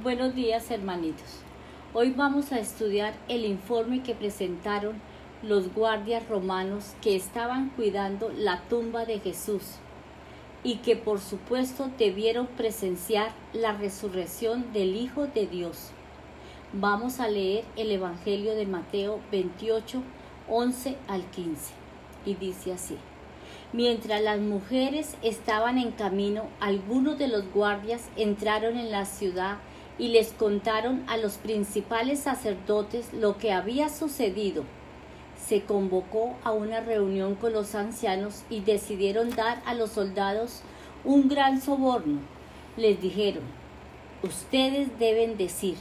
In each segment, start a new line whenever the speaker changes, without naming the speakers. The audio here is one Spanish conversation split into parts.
Buenos días hermanitos. Hoy vamos a estudiar el informe que presentaron los guardias romanos que estaban cuidando la tumba de Jesús y que por supuesto debieron presenciar la resurrección del Hijo de Dios. Vamos a leer el Evangelio de Mateo 28, 11 al 15 y dice así. Mientras las mujeres estaban en camino, algunos de los guardias entraron en la ciudad y les contaron a los principales sacerdotes lo que había sucedido. Se convocó a una reunión con los ancianos y decidieron dar a los soldados un gran soborno. Les dijeron, ustedes deben decir,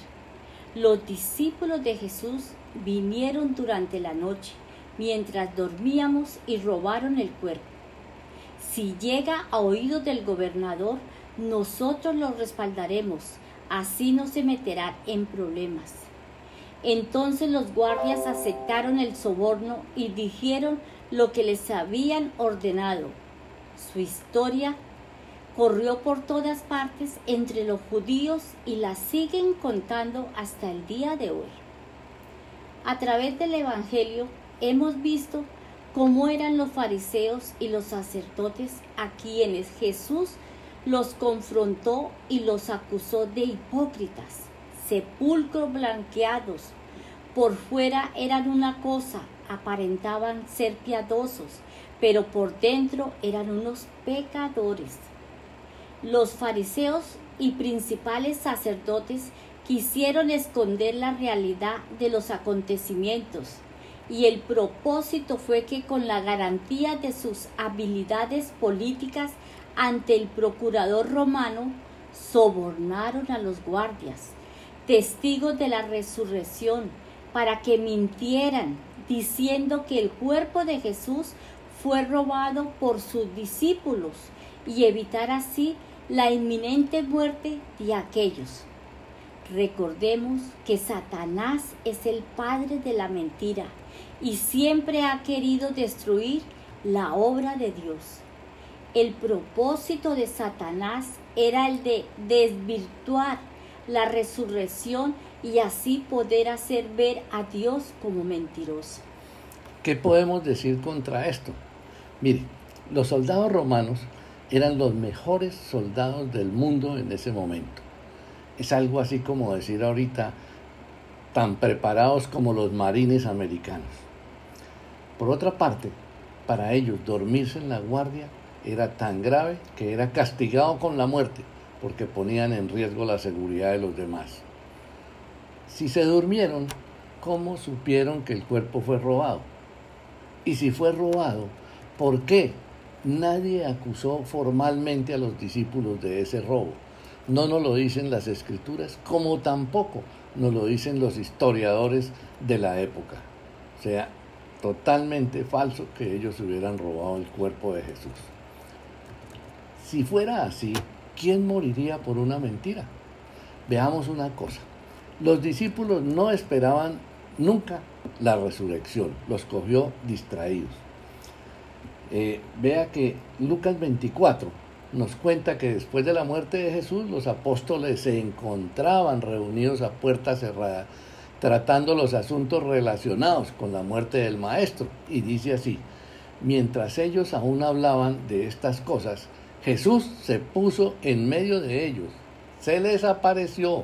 los discípulos de Jesús vinieron durante la noche, mientras dormíamos y robaron el cuerpo. Si llega a oídos del gobernador, nosotros lo respaldaremos así no se meterá en problemas. Entonces los guardias aceptaron el soborno y dijeron lo que les habían ordenado. Su historia corrió por todas partes entre los judíos y la siguen contando hasta el día de hoy. A través del Evangelio hemos visto cómo eran los fariseos y los sacerdotes a quienes Jesús los confrontó y los acusó de hipócritas, sepulcros blanqueados. Por fuera eran una cosa, aparentaban ser piadosos, pero por dentro eran unos pecadores. Los fariseos y principales sacerdotes quisieron esconder la realidad de los acontecimientos y el propósito fue que con la garantía de sus habilidades políticas ante el procurador romano, sobornaron a los guardias, testigos de la resurrección, para que mintieran, diciendo que el cuerpo de Jesús fue robado por sus discípulos y evitar así la inminente muerte de aquellos. Recordemos que Satanás es el padre de la mentira y siempre ha querido destruir la obra de Dios. El propósito de Satanás era el de desvirtuar la resurrección y así poder hacer ver a Dios como mentiroso.
¿Qué podemos decir contra esto? Mire, los soldados romanos eran los mejores soldados del mundo en ese momento. Es algo así como decir ahorita tan preparados como los marines americanos. Por otra parte, para ellos dormirse en la guardia era tan grave que era castigado con la muerte porque ponían en riesgo la seguridad de los demás. Si se durmieron, ¿cómo supieron que el cuerpo fue robado? Y si fue robado, ¿por qué nadie acusó formalmente a los discípulos de ese robo? No nos lo dicen las escrituras, como tampoco nos lo dicen los historiadores de la época. O sea, totalmente falso que ellos hubieran robado el cuerpo de Jesús. Si fuera así, ¿quién moriría por una mentira? Veamos una cosa. Los discípulos no esperaban nunca la resurrección, los cogió distraídos. Eh, vea que Lucas 24 nos cuenta que después de la muerte de Jesús los apóstoles se encontraban reunidos a puerta cerrada tratando los asuntos relacionados con la muerte del maestro. Y dice así, mientras ellos aún hablaban de estas cosas, Jesús se puso en medio de ellos, se les apareció,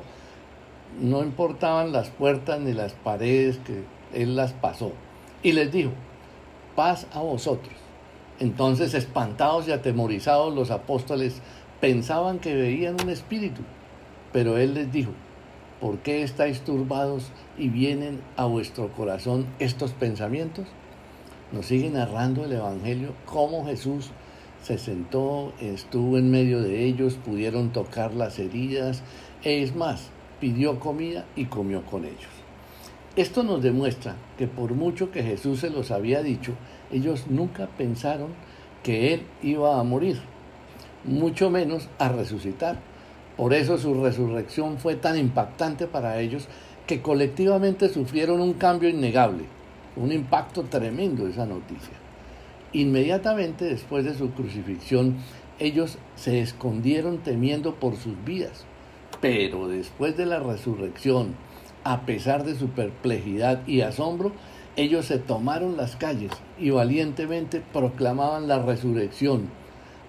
no importaban las puertas ni las paredes que él las pasó, y les dijo, paz a vosotros. Entonces, espantados y atemorizados, los apóstoles pensaban que veían un espíritu, pero él les dijo, ¿por qué estáis turbados y vienen a vuestro corazón estos pensamientos? Nos sigue narrando el Evangelio cómo Jesús se sentó, estuvo en medio de ellos, pudieron tocar las heridas, es más, pidió comida y comió con ellos. Esto nos demuestra que por mucho que Jesús se los había dicho, ellos nunca pensaron que Él iba a morir, mucho menos a resucitar. Por eso su resurrección fue tan impactante para ellos que colectivamente sufrieron un cambio innegable, un impacto tremendo esa noticia. Inmediatamente después de su crucifixión, ellos se escondieron temiendo por sus vidas. Pero después de la resurrección, a pesar de su perplejidad y asombro, ellos se tomaron las calles y valientemente proclamaban la resurrección,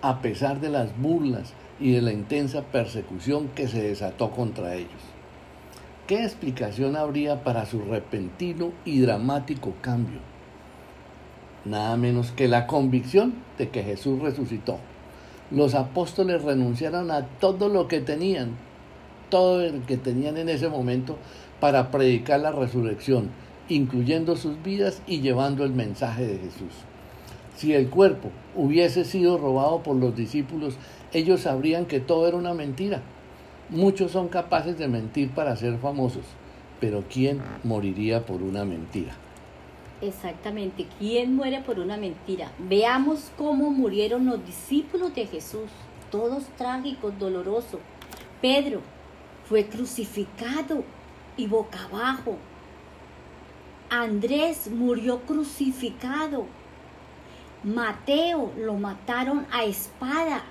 a pesar de las burlas y de la intensa persecución que se desató contra ellos. ¿Qué explicación habría para su repentino y dramático cambio? Nada menos que la convicción de que Jesús resucitó. Los apóstoles renunciaron a todo lo que tenían, todo lo que tenían en ese momento para predicar la resurrección, incluyendo sus vidas y llevando el mensaje de Jesús. Si el cuerpo hubiese sido robado por los discípulos, ellos sabrían que todo era una mentira. Muchos son capaces de mentir para ser famosos, pero ¿quién moriría por una mentira?
Exactamente, ¿quién muere por una mentira? Veamos cómo murieron los discípulos de Jesús, todos trágicos, dolorosos. Pedro fue crucificado y boca abajo. Andrés murió crucificado. Mateo lo mataron a espada.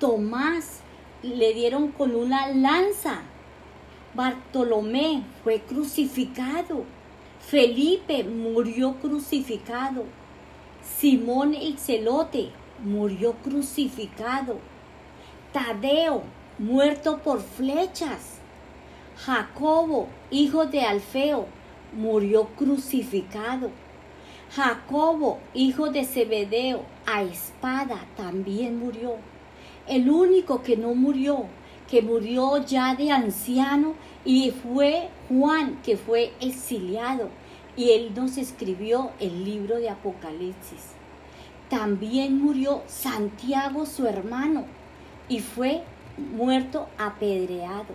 Tomás le dieron con una lanza. Bartolomé fue crucificado. Felipe murió crucificado. Simón el celote murió crucificado. Tadeo muerto por flechas. Jacobo, hijo de Alfeo, murió crucificado. Jacobo, hijo de Zebedeo, a espada también murió. El único que no murió, que murió ya de anciano, y fue Juan, que fue exiliado, y él nos escribió el libro de Apocalipsis. También murió Santiago, su hermano, y fue muerto apedreado.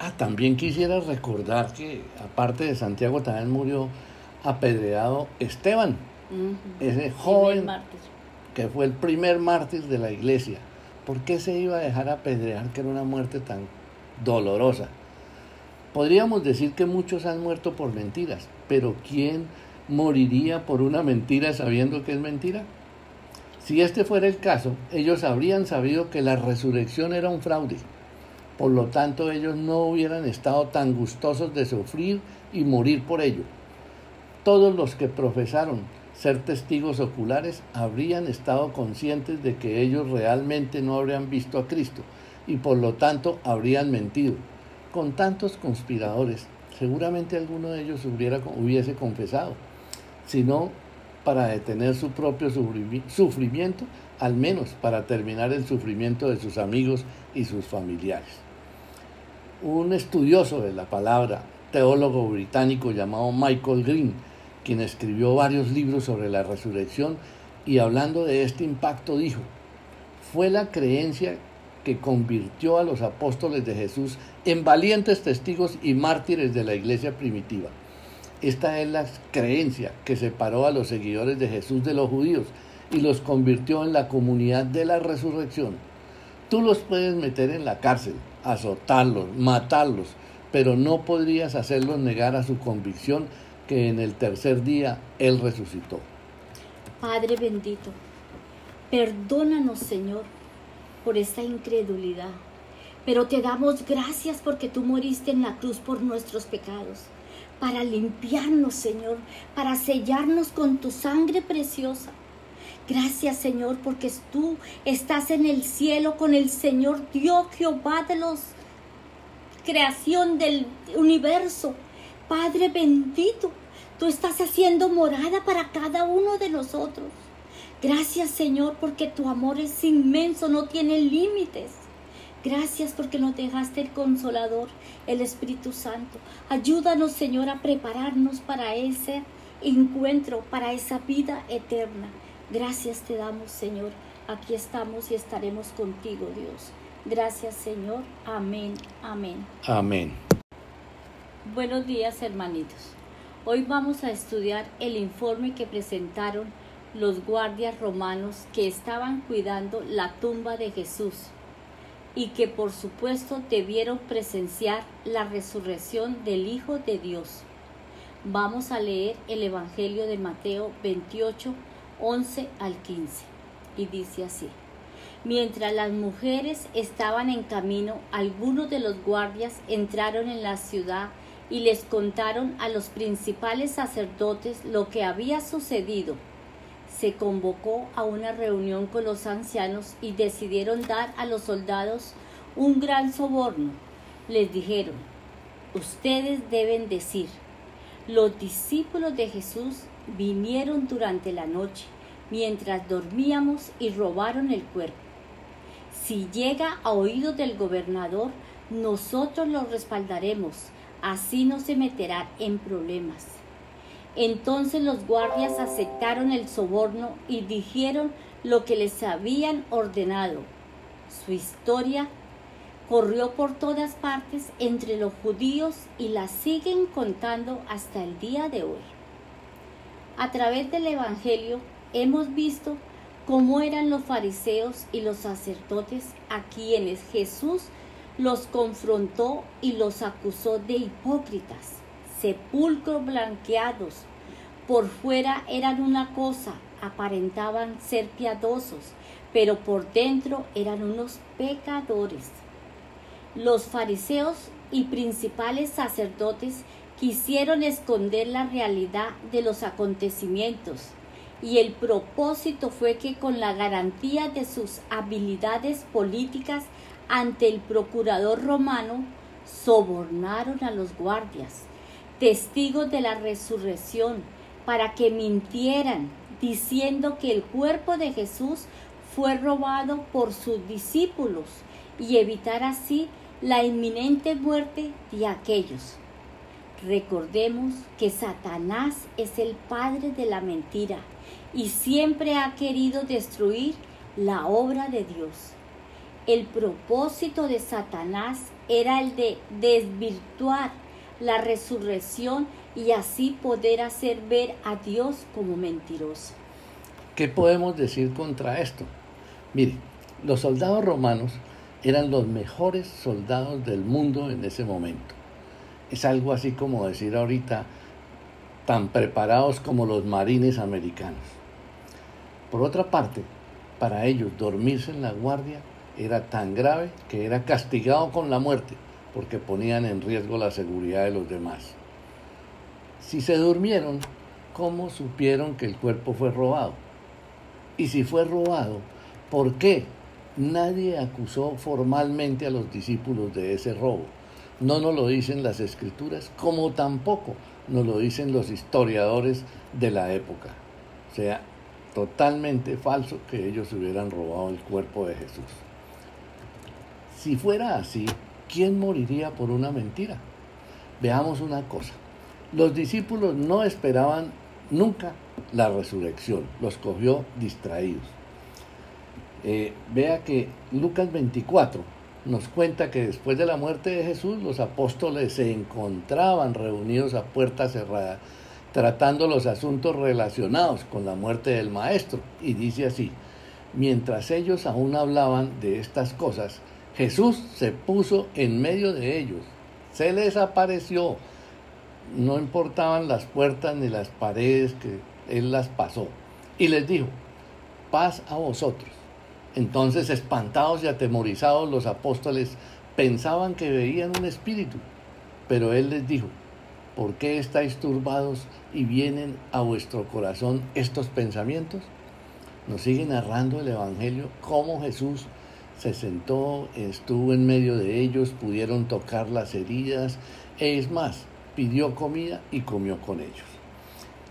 Ah, también quisiera recordar que aparte de Santiago también murió apedreado Esteban, ese joven que fue el primer mártir de la iglesia. ¿Por qué se iba a dejar apedrear que era una muerte tan dolorosa? Podríamos decir que muchos han muerto por mentiras, pero ¿quién moriría por una mentira sabiendo que es mentira? Si este fuera el caso, ellos habrían sabido que la resurrección era un fraude por lo tanto, ellos no hubieran estado tan gustosos de sufrir y morir por ello. Todos los que profesaron ser testigos oculares habrían estado conscientes de que ellos realmente no habrían visto a Cristo y por lo tanto habrían mentido. Con tantos conspiradores, seguramente alguno de ellos hubiera, hubiese confesado, sino para detener su propio sufrimiento, al menos para terminar el sufrimiento de sus amigos y sus familiares un estudioso de la palabra, teólogo británico llamado Michael Green, quien escribió varios libros sobre la resurrección y hablando de este impacto dijo, fue la creencia que convirtió a los apóstoles de Jesús en valientes testigos y mártires de la iglesia primitiva. Esta es la creencia que separó a los seguidores de Jesús de los judíos y los convirtió en la comunidad de la resurrección. Tú los puedes meter en la cárcel, azotarlos, matarlos, pero no podrías hacerlos negar a su convicción que en el tercer día Él resucitó.
Padre bendito, perdónanos Señor por esta incredulidad, pero te damos gracias porque tú moriste en la cruz por nuestros pecados, para limpiarnos Señor, para sellarnos con tu sangre preciosa. Gracias Señor porque tú estás en el cielo con el Señor Dios Jehová de los creación del universo. Padre bendito, tú estás haciendo morada para cada uno de nosotros. Gracias Señor porque tu amor es inmenso, no tiene límites. Gracias porque nos dejaste el consolador, el Espíritu Santo. Ayúdanos Señor a prepararnos para ese encuentro, para esa vida eterna. Gracias te damos, Señor. Aquí estamos y estaremos contigo, Dios. Gracias, Señor. Amén. Amén.
Amén.
Buenos días, hermanitos. Hoy vamos a estudiar el informe que presentaron los guardias romanos que estaban cuidando la tumba de Jesús y que por supuesto debieron presenciar la resurrección del Hijo de Dios. Vamos a leer el Evangelio de Mateo 28, 11 al 15. Y dice así, Mientras las mujeres estaban en camino, algunos de los guardias entraron en la ciudad y les contaron a los principales sacerdotes lo que había sucedido. Se convocó a una reunión con los ancianos y decidieron dar a los soldados un gran soborno. Les dijeron, ustedes deben decir, los discípulos de Jesús vinieron durante la noche, mientras dormíamos y robaron el cuerpo. Si llega a oídos del gobernador, nosotros lo respaldaremos, así no se meterá en problemas. Entonces los guardias aceptaron el soborno y dijeron lo que les habían ordenado. Su historia corrió por todas partes entre los judíos y la siguen contando hasta el día de hoy. A través del Evangelio hemos visto cómo eran los fariseos y los sacerdotes a quienes Jesús los confrontó y los acusó de hipócritas, sepulcros blanqueados. Por fuera eran una cosa, aparentaban ser piadosos, pero por dentro eran unos pecadores. Los fariseos y principales sacerdotes quisieron esconder la realidad de los acontecimientos y el propósito fue que con la garantía de sus habilidades políticas ante el procurador romano, sobornaron a los guardias, testigos de la resurrección, para que mintieran, diciendo que el cuerpo de Jesús fue robado por sus discípulos y evitar así la inminente muerte de aquellos. Recordemos que Satanás es el padre de la mentira y siempre ha querido destruir la obra de Dios. El propósito de Satanás era el de desvirtuar la resurrección y así poder hacer ver a Dios como mentiroso.
¿Qué podemos decir contra esto? Mire, los soldados romanos eran los mejores soldados del mundo en ese momento. Es algo así como decir ahorita, tan preparados como los marines americanos. Por otra parte, para ellos dormirse en la guardia era tan grave que era castigado con la muerte, porque ponían en riesgo la seguridad de los demás. Si se durmieron, ¿cómo supieron que el cuerpo fue robado? Y si fue robado, ¿por qué nadie acusó formalmente a los discípulos de ese robo? No nos lo dicen las escrituras, como tampoco nos lo dicen los historiadores de la época. O sea, totalmente falso que ellos hubieran robado el cuerpo de Jesús. Si fuera así, ¿quién moriría por una mentira? Veamos una cosa. Los discípulos no esperaban nunca la resurrección, los cogió distraídos. Eh, vea que Lucas 24 nos cuenta que después de la muerte de Jesús los apóstoles se encontraban reunidos a puerta cerrada tratando los asuntos relacionados con la muerte del maestro. Y dice así, mientras ellos aún hablaban de estas cosas, Jesús se puso en medio de ellos, se les apareció, no importaban las puertas ni las paredes que él las pasó, y les dijo, paz a vosotros. Entonces, espantados y atemorizados, los apóstoles pensaban que veían un espíritu, pero él les dijo, ¿por qué estáis turbados y vienen a vuestro corazón estos pensamientos? Nos sigue narrando el Evangelio cómo Jesús se sentó, estuvo en medio de ellos, pudieron tocar las heridas, es más, pidió comida y comió con ellos.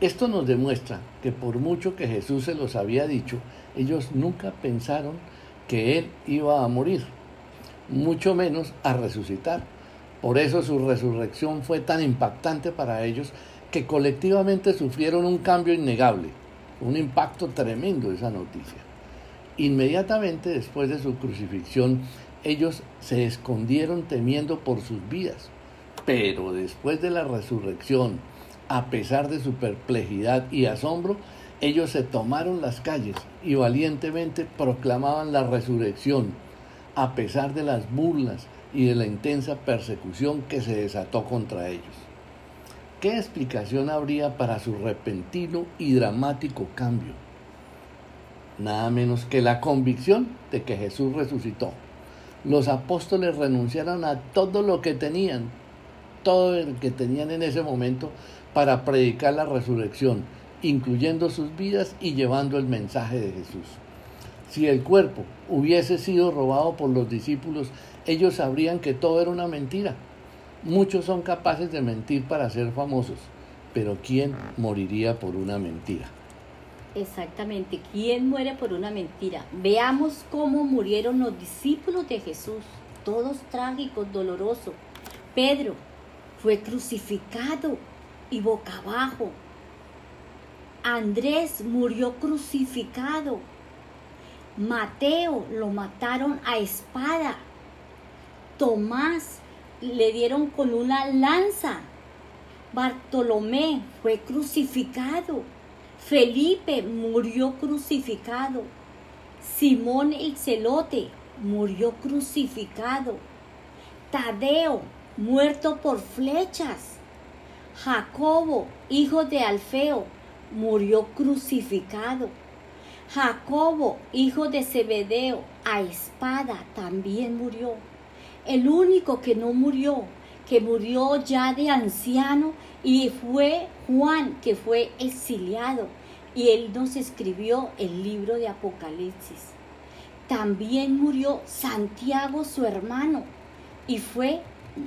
Esto nos demuestra que por mucho que Jesús se los había dicho, ellos nunca pensaron que Él iba a morir, mucho menos a resucitar. Por eso su resurrección fue tan impactante para ellos que colectivamente sufrieron un cambio innegable, un impacto tremendo esa noticia. Inmediatamente después de su crucifixión, ellos se escondieron temiendo por sus vidas, pero después de la resurrección, a pesar de su perplejidad y asombro, ellos se tomaron las calles y valientemente proclamaban la resurrección, a pesar de las burlas y de la intensa persecución que se desató contra ellos. ¿Qué explicación habría para su repentino y dramático cambio? Nada menos que la convicción de que Jesús resucitó. Los apóstoles renunciaron a todo lo que tenían, todo lo que tenían en ese momento para predicar la resurrección, incluyendo sus vidas y llevando el mensaje de Jesús. Si el cuerpo hubiese sido robado por los discípulos, ellos sabrían que todo era una mentira. Muchos son capaces de mentir para ser famosos, pero ¿quién moriría por una mentira?
Exactamente, ¿quién muere por una mentira? Veamos cómo murieron los discípulos de Jesús, todos trágicos, dolorosos. Pedro fue crucificado y boca abajo. Andrés murió crucificado. Mateo lo mataron a espada. Tomás le dieron con una lanza. Bartolomé fue crucificado. Felipe murió crucificado. Simón el celote murió crucificado. Tadeo muerto por flechas. Jacobo, hijo de Alfeo, murió crucificado. Jacobo, hijo de Zebedeo, a espada también murió. El único que no murió, que murió ya de anciano, y fue Juan, que fue exiliado y él nos escribió el libro de Apocalipsis. También murió Santiago, su hermano, y fue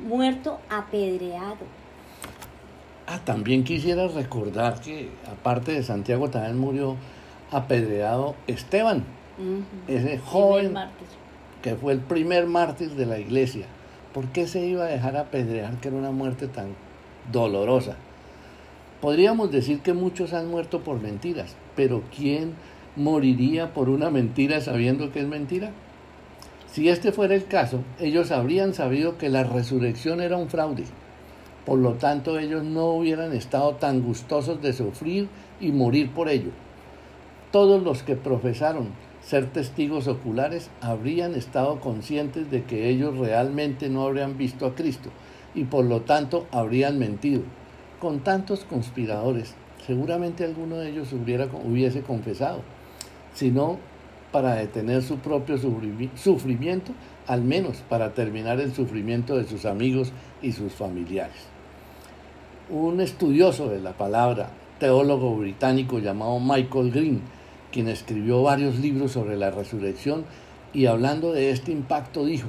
muerto apedreado.
Ah, también quisiera recordar que aparte de Santiago también murió apedreado Esteban, ese joven que fue el primer mártir de la iglesia. ¿Por qué se iba a dejar apedrear que era una muerte tan dolorosa? Podríamos decir que muchos han muerto por mentiras, pero ¿quién moriría por una mentira sabiendo que es mentira? Si este fuera el caso, ellos habrían sabido que la resurrección era un fraude. Por lo tanto, ellos no hubieran estado tan gustosos de sufrir y morir por ello. Todos los que profesaron ser testigos oculares habrían estado conscientes de que ellos realmente no habrían visto a Cristo y por lo tanto habrían mentido con tantos conspiradores, seguramente alguno de ellos hubiera, hubiese confesado, sino para detener su propio sufrimiento, al menos para terminar el sufrimiento de sus amigos y sus familiares. Un estudioso de la palabra, teólogo británico llamado Michael Green, quien escribió varios libros sobre la resurrección y hablando de este impacto dijo,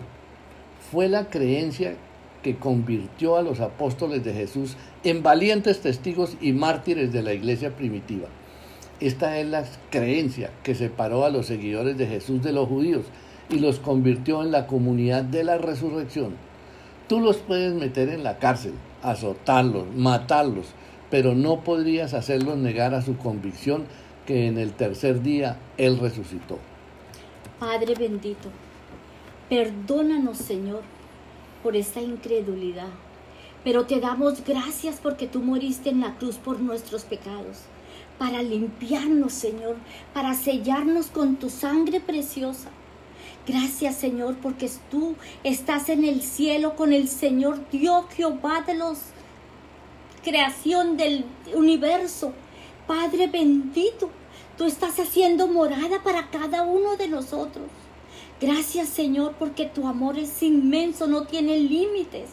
fue la creencia que convirtió a los apóstoles de Jesús en valientes testigos y mártires de la iglesia primitiva. Esta es la creencia que separó a los seguidores de Jesús de los judíos y los convirtió en la comunidad de la resurrección. Tú los puedes meter en la cárcel, azotarlos, matarlos, pero no podrías hacerlos negar a su convicción que en el tercer día Él resucitó.
Padre bendito, perdónanos Señor por esta incredulidad. Pero te damos gracias porque tú moriste en la cruz por nuestros pecados, para limpiarnos, Señor, para sellarnos con tu sangre preciosa. Gracias, Señor, porque tú estás en el cielo con el Señor Dios Jehová de los creación del universo. Padre bendito, tú estás haciendo morada para cada uno de nosotros. Gracias Señor porque tu amor es inmenso, no tiene límites.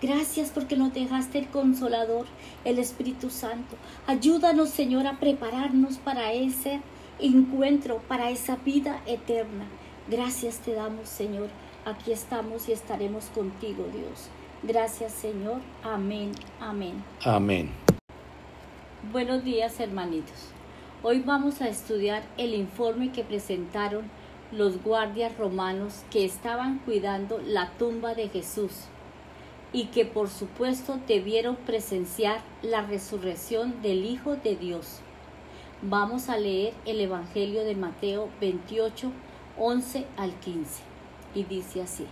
Gracias porque nos dejaste el consolador, el Espíritu Santo. Ayúdanos Señor a prepararnos para ese encuentro, para esa vida eterna. Gracias te damos Señor. Aquí estamos y estaremos contigo Dios. Gracias Señor. Amén. Amén.
Amén.
Buenos días hermanitos. Hoy vamos a estudiar el informe que presentaron los guardias romanos que estaban cuidando la tumba de Jesús y que por supuesto debieron presenciar la resurrección del Hijo de Dios. Vamos a leer el Evangelio de Mateo 28, 11 al 15. Y dice así.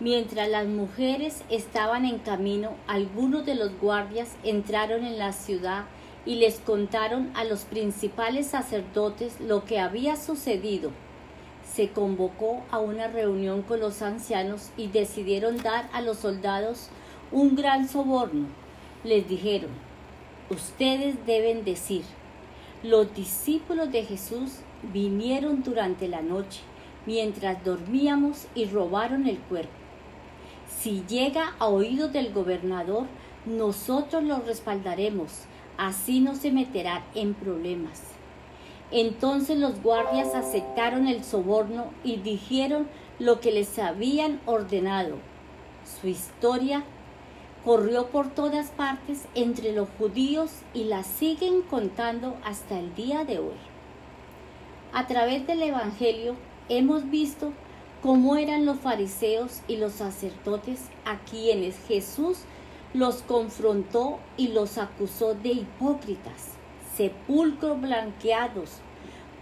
Mientras las mujeres estaban en camino, algunos de los guardias entraron en la ciudad y les contaron a los principales sacerdotes lo que había sucedido se convocó a una reunión con los ancianos y decidieron dar a los soldados un gran soborno. Les dijeron, ustedes deben decir, los discípulos de Jesús vinieron durante la noche, mientras dormíamos y robaron el cuerpo. Si llega a oídos del gobernador, nosotros lo respaldaremos, así no se meterá en problemas. Entonces los guardias aceptaron el soborno y dijeron lo que les habían ordenado. Su historia corrió por todas partes entre los judíos y la siguen contando hasta el día de hoy. A través del Evangelio hemos visto cómo eran los fariseos y los sacerdotes a quienes Jesús los confrontó y los acusó de hipócritas, sepulcros blanqueados.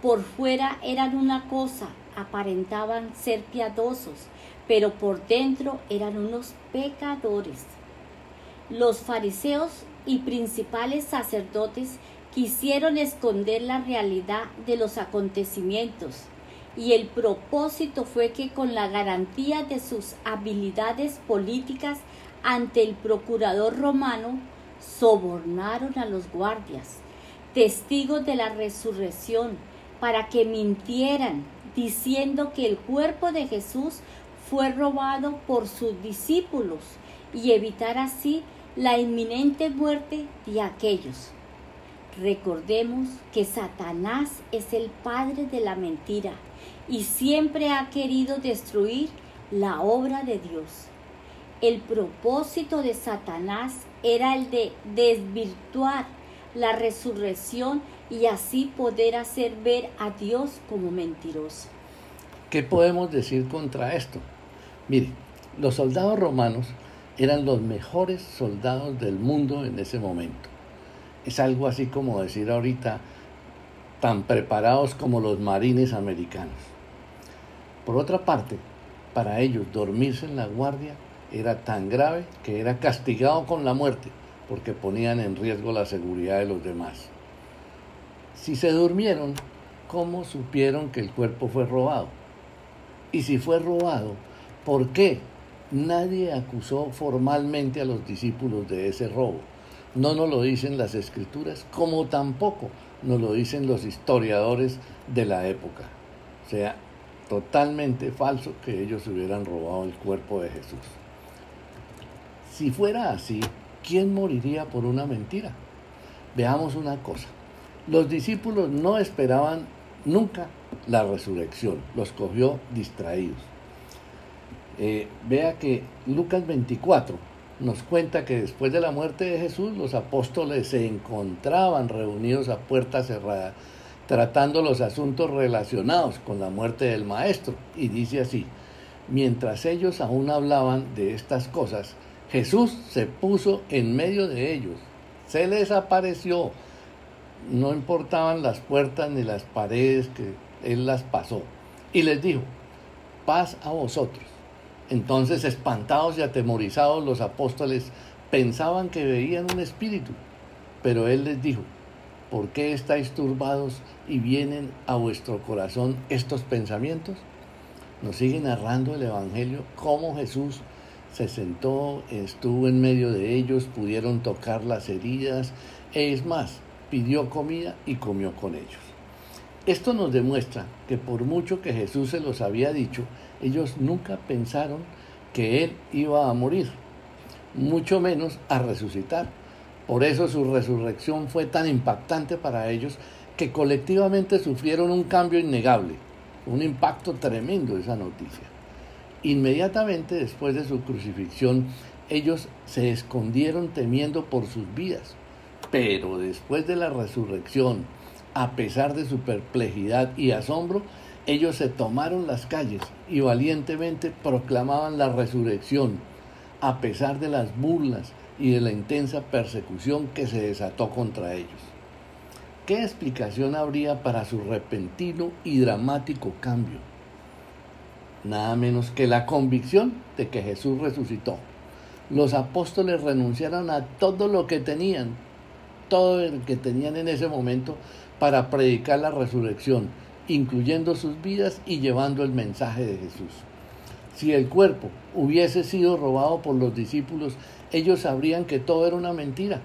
Por fuera eran una cosa, aparentaban ser piadosos, pero por dentro eran unos pecadores. Los fariseos y principales sacerdotes quisieron esconder la realidad de los acontecimientos y el propósito fue que con la garantía de sus habilidades políticas ante el procurador romano sobornaron a los guardias, testigos de la resurrección, para que mintieran diciendo que el cuerpo de Jesús fue robado por sus discípulos y evitar así la inminente muerte de aquellos. Recordemos que Satanás es el padre de la mentira y siempre ha querido destruir la obra de Dios. El propósito de Satanás era el de desvirtuar la resurrección y así poder hacer ver a Dios como mentiroso.
¿Qué podemos decir contra esto? Mire, los soldados romanos eran los mejores soldados del mundo en ese momento. Es algo así como decir ahorita, tan preparados como los marines americanos. Por otra parte, para ellos dormirse en la guardia era tan grave que era castigado con la muerte porque ponían en riesgo la seguridad de los demás. Si se durmieron, ¿cómo supieron que el cuerpo fue robado? Y si fue robado, ¿por qué Nadie acusó formalmente a los discípulos de ese robo. No nos lo dicen las escrituras, como tampoco nos lo dicen los historiadores de la época. O sea, totalmente falso que ellos hubieran robado el cuerpo de Jesús. Si fuera así, ¿quién moriría por una mentira? Veamos una cosa. Los discípulos no esperaban nunca la resurrección, los cogió distraídos. Eh, vea que Lucas 24 nos cuenta que después de la muerte de Jesús los apóstoles se encontraban reunidos a puerta cerrada tratando los asuntos relacionados con la muerte del maestro. Y dice así, mientras ellos aún hablaban de estas cosas, Jesús se puso en medio de ellos, se les apareció, no importaban las puertas ni las paredes que él las pasó, y les dijo, paz a vosotros. Entonces, espantados y atemorizados, los apóstoles pensaban que veían un espíritu, pero él les dijo, ¿por qué estáis turbados y vienen a vuestro corazón estos pensamientos? Nos sigue narrando el Evangelio cómo Jesús se sentó, estuvo en medio de ellos, pudieron tocar las heridas, es más, pidió comida y comió con ellos. Esto nos demuestra que por mucho que Jesús se los había dicho, ellos nunca pensaron que Él iba a morir, mucho menos a resucitar. Por eso su resurrección fue tan impactante para ellos que colectivamente sufrieron un cambio innegable, un impacto tremendo esa noticia. Inmediatamente después de su crucifixión, ellos se escondieron temiendo por sus vidas. Pero después de la resurrección, a pesar de su perplejidad y asombro, ellos se tomaron las calles y valientemente proclamaban la resurrección, a pesar de las burlas y de la intensa persecución que se desató contra ellos. ¿Qué explicación habría para su repentino y dramático cambio? Nada menos que la convicción de que Jesús resucitó. Los apóstoles renunciaron a todo lo que tenían, todo lo que tenían en ese momento para predicar la resurrección, incluyendo sus vidas y llevando el mensaje de Jesús. Si el cuerpo hubiese sido robado por los discípulos, ellos sabrían que todo era una mentira.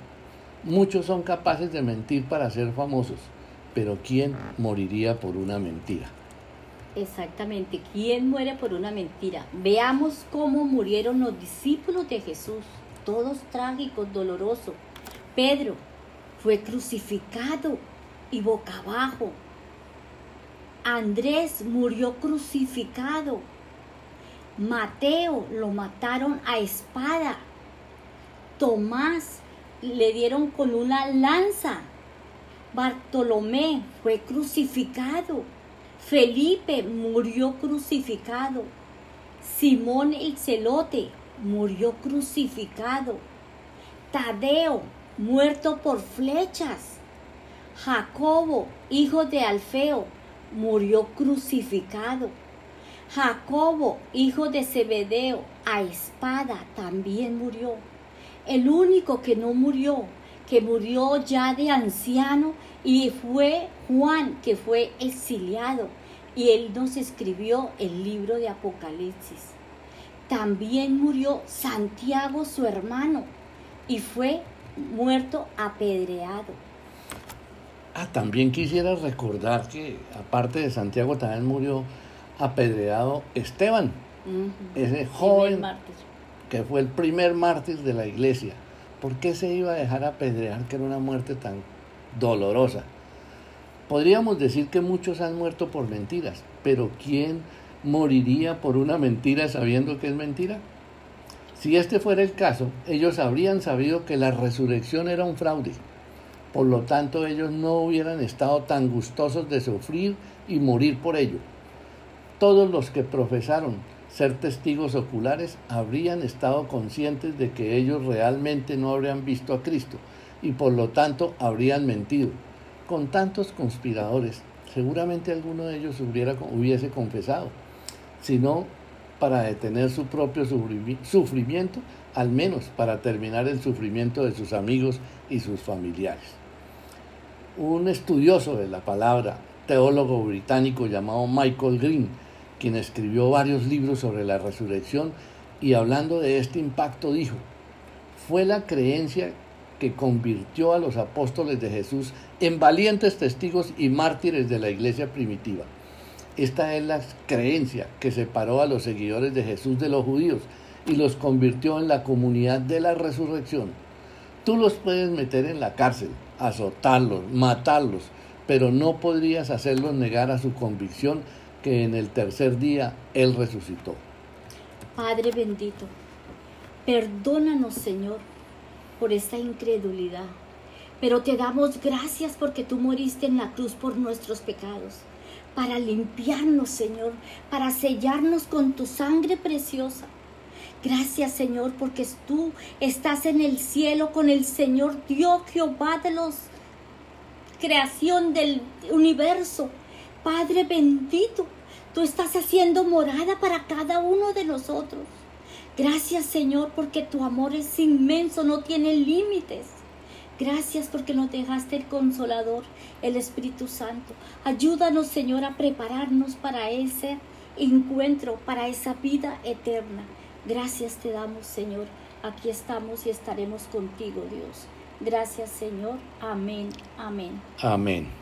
Muchos son capaces de mentir para ser famosos, pero ¿quién moriría por una mentira?
Exactamente, ¿quién muere por una mentira? Veamos cómo murieron los discípulos de Jesús, todos trágicos, dolorosos. Pedro fue crucificado y boca abajo. Andrés murió crucificado. Mateo lo mataron a espada. Tomás le dieron con una lanza. Bartolomé fue crucificado. Felipe murió crucificado. Simón el celote murió crucificado. Tadeo muerto por flechas. Jacobo, hijo de Alfeo, murió crucificado. Jacobo, hijo de Zebedeo, a espada también murió. El único que no murió, que murió ya de anciano, y fue Juan, que fue exiliado, y él nos escribió el libro de Apocalipsis. También murió Santiago, su hermano, y fue muerto apedreado.
Ah, también quisiera recordar que aparte de Santiago también murió apedreado Esteban, ese joven que fue el primer mártir de la iglesia. ¿Por qué se iba a dejar apedrear que era una muerte tan dolorosa? Podríamos decir que muchos han muerto por mentiras, pero ¿quién moriría por una mentira sabiendo que es mentira? Si este fuera el caso, ellos habrían sabido que la resurrección era un fraude por lo tanto, ellos no hubieran estado tan gustosos de sufrir y morir por ello. Todos los que profesaron ser testigos oculares habrían estado conscientes de que ellos realmente no habrían visto a Cristo y por lo tanto habrían mentido. Con tantos conspiradores, seguramente alguno de ellos hubiera, hubiese confesado, sino para detener su propio sufrimiento, al menos para terminar el sufrimiento de sus amigos y sus familiares un estudioso de la palabra, teólogo británico llamado Michael Green, quien escribió varios libros sobre la resurrección y hablando de este impacto dijo, fue la creencia que convirtió a los apóstoles de Jesús en valientes testigos y mártires de la iglesia primitiva. Esta es la creencia que separó a los seguidores de Jesús de los judíos y los convirtió en la comunidad de la resurrección. Tú los puedes meter en la cárcel, azotarlos, matarlos, pero no podrías hacerlos negar a su convicción que en el tercer día Él resucitó.
Padre bendito, perdónanos Señor por esta incredulidad, pero te damos gracias porque tú moriste en la cruz por nuestros pecados, para limpiarnos Señor, para sellarnos con tu sangre preciosa. Gracias Señor porque tú estás en el cielo con el Señor Dios Jehová de los creación del universo. Padre bendito, tú estás haciendo morada para cada uno de nosotros. Gracias Señor porque tu amor es inmenso, no tiene límites. Gracias porque nos dejaste el consolador, el Espíritu Santo. Ayúdanos Señor a prepararnos para ese encuentro, para esa vida eterna. Gracias te damos, Señor. Aquí estamos y estaremos contigo, Dios. Gracias, Señor. Amén. Amén.
Amén.